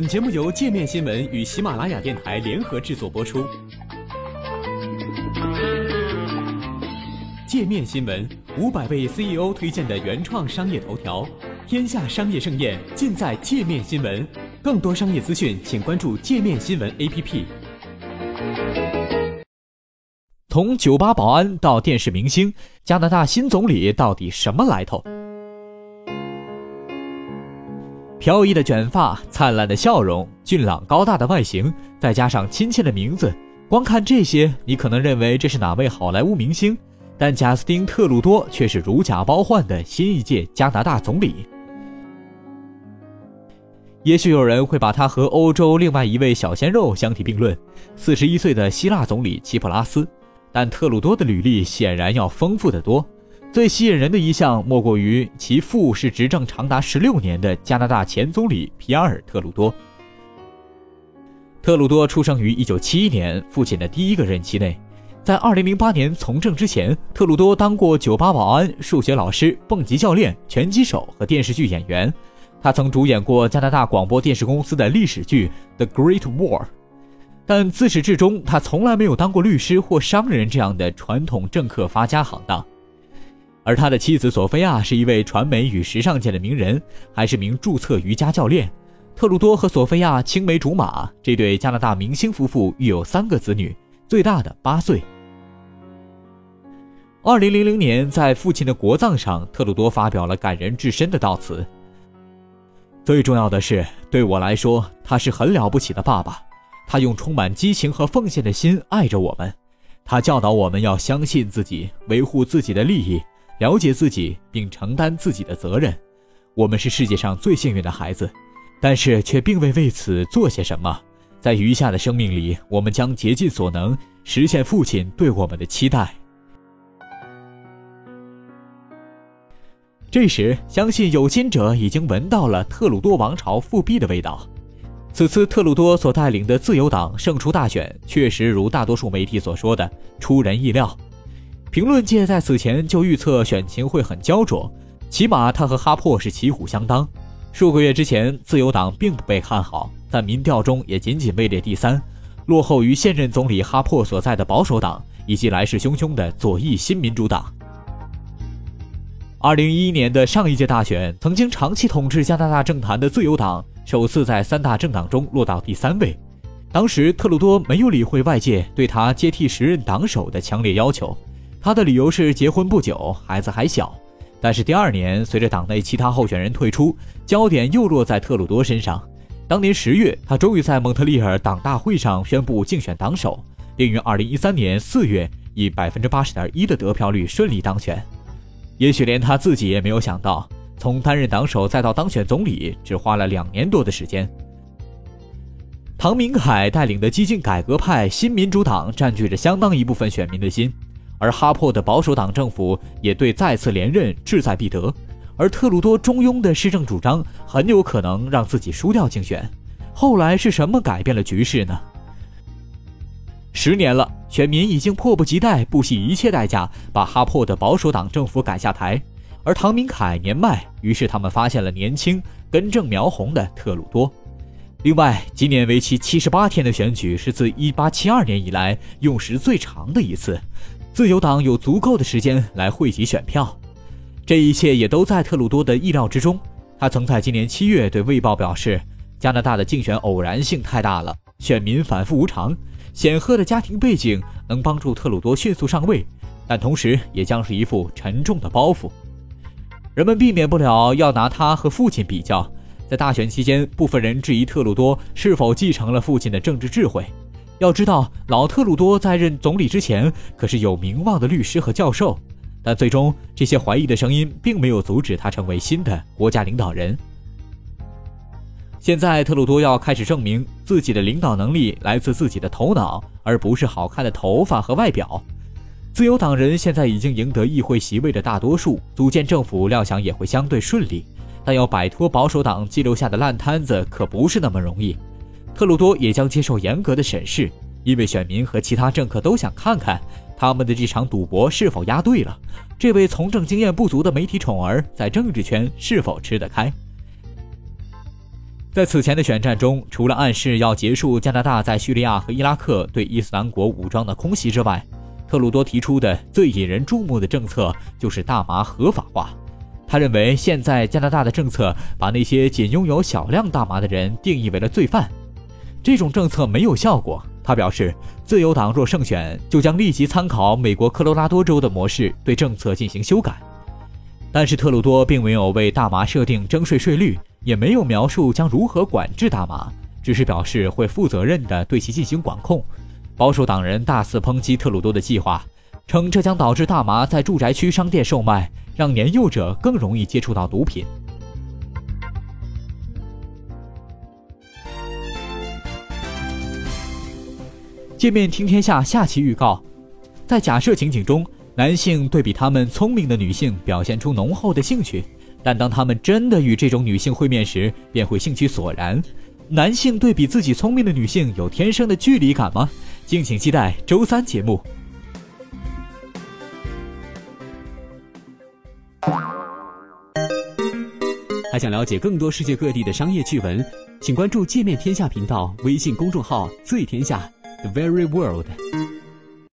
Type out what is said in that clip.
本节目由界面新闻与喜马拉雅电台联合制作播出。界面新闻五百位 CEO 推荐的原创商业头条，天下商业盛宴尽在界面新闻。更多商业资讯，请关注界面新闻 APP。从酒吧保安到电视明星，加拿大新总理到底什么来头？飘逸的卷发、灿烂的笑容、俊朗高大的外形，再加上亲切的名字，光看这些，你可能认为这是哪位好莱坞明星？但贾斯汀·特鲁多却是如假包换的新一届加拿大总理。也许有人会把他和欧洲另外一位小鲜肉相提并论，四十一岁的希腊总理齐普拉斯，但特鲁多的履历显然要丰富得多。最吸引人的一项，莫过于其父是执政长达十六年的加拿大前总理皮埃尔·特鲁多。特鲁多出生于一九七一年，父亲的第一个任期内，在二零零八年从政之前，特鲁多当过酒吧保安、数学老师、蹦极教练、拳击手和电视剧演员。他曾主演过加拿大广播电视公司的历史剧《The Great War》，但自始至终，他从来没有当过律师或商人这样的传统政客发家行当。而他的妻子索菲亚是一位传媒与时尚界的名人，还是名注册瑜伽教练。特鲁多和索菲亚青梅竹马，这对加拿大明星夫妇育有三个子女，最大的八岁。二零零零年，在父亲的国葬上，特鲁多发表了感人至深的悼词。最重要的是，对我来说，他是很了不起的爸爸。他用充满激情和奉献的心爱着我们，他教导我们要相信自己，维护自己的利益。了解自己并承担自己的责任，我们是世界上最幸运的孩子，但是却并未为此做些什么。在余下的生命里，我们将竭尽所能实现父亲对我们的期待。这时，相信有心者已经闻到了特鲁多王朝复辟的味道。此次特鲁多所带领的自由党胜出大选，确实如大多数媒体所说的出人意料。评论界在此前就预测选情会很焦灼，起码他和哈珀是旗鼓相当。数个月之前，自由党并不被看好，在民调中也仅仅位列第三，落后于现任总理哈珀所在的保守党以及来势汹汹的左翼新民主党。二零一一年的上一届大选，曾经长期统治加拿大政坛的自由党首次在三大政党中落到第三位。当时，特鲁多没有理会外界对他接替时任党首的强烈要求。他的理由是结婚不久，孩子还小。但是第二年，随着党内其他候选人退出，焦点又落在特鲁多身上。当年十月，他终于在蒙特利尔党大会上宣布竞选党首，并于二零一三年四月以百分之八十点一的得票率顺利当选。也许连他自己也没有想到，从担任党首再到当选总理，只花了两年多的时间。唐明凯带领的激进改革派新民主党占据着相当一部分选民的心。而哈珀的保守党政府也对再次连任志在必得，而特鲁多中庸的施政主张很有可能让自己输掉竞选。后来是什么改变了局势呢？十年了，选民已经迫不及待、不惜一切代价把哈珀的保守党政府赶下台，而唐明凯年迈，于是他们发现了年轻、根正苗红的特鲁多。另外，今年为期七十八天的选举是自一八七二年以来用时最长的一次。自由党有足够的时间来汇集选票，这一切也都在特鲁多的意料之中。他曾在今年七月对《卫报》表示：“加拿大的竞选偶然性太大了，选民反复无常，显赫的家庭背景能帮助特鲁多迅速上位，但同时也将是一副沉重的包袱。人们避免不了要拿他和父亲比较。在大选期间，部分人质疑特鲁多是否继承了父亲的政治智慧。”要知道，老特鲁多在任总理之前可是有名望的律师和教授，但最终这些怀疑的声音并没有阻止他成为新的国家领导人。现在，特鲁多要开始证明自己的领导能力来自自己的头脑，而不是好看的头发和外表。自由党人现在已经赢得议会席位的大多数，组建政府料想也会相对顺利，但要摆脱保守党积留下的烂摊子可不是那么容易。特鲁多也将接受严格的审视，因为选民和其他政客都想看看他们的这场赌博是否押对了，这位从政经验不足的媒体宠儿在政治圈是否吃得开。在此前的选战中，除了暗示要结束加拿大在叙利亚和伊拉克对伊斯兰国武装的空袭之外，特鲁多提出的最引人注目的政策就是大麻合法化。他认为，现在加拿大的政策把那些仅拥有小量大麻的人定义为了罪犯，这种政策没有效果。他表示，自由党若胜选，就将立即参考美国科罗拉多州的模式，对政策进行修改。但是，特鲁多并没有为大麻设定征税税率，也没有描述将如何管制大麻，只是表示会负责任地对其进行管控。保守党人大肆抨击特鲁多的计划，称这将导致大麻在住宅区商店售卖，让年幼者更容易接触到毒品。界面听天下下期预告：在假设情景中，男性对比他们聪明的女性表现出浓厚的兴趣，但当他们真的与这种女性会面时，便会兴趣索然。男性对比自己聪明的女性有天生的距离感吗？敬请期待周三节目。还想了解更多世界各地的商业趣闻，请关注“界面天下”频道微信公众号“最天下 The Very World”。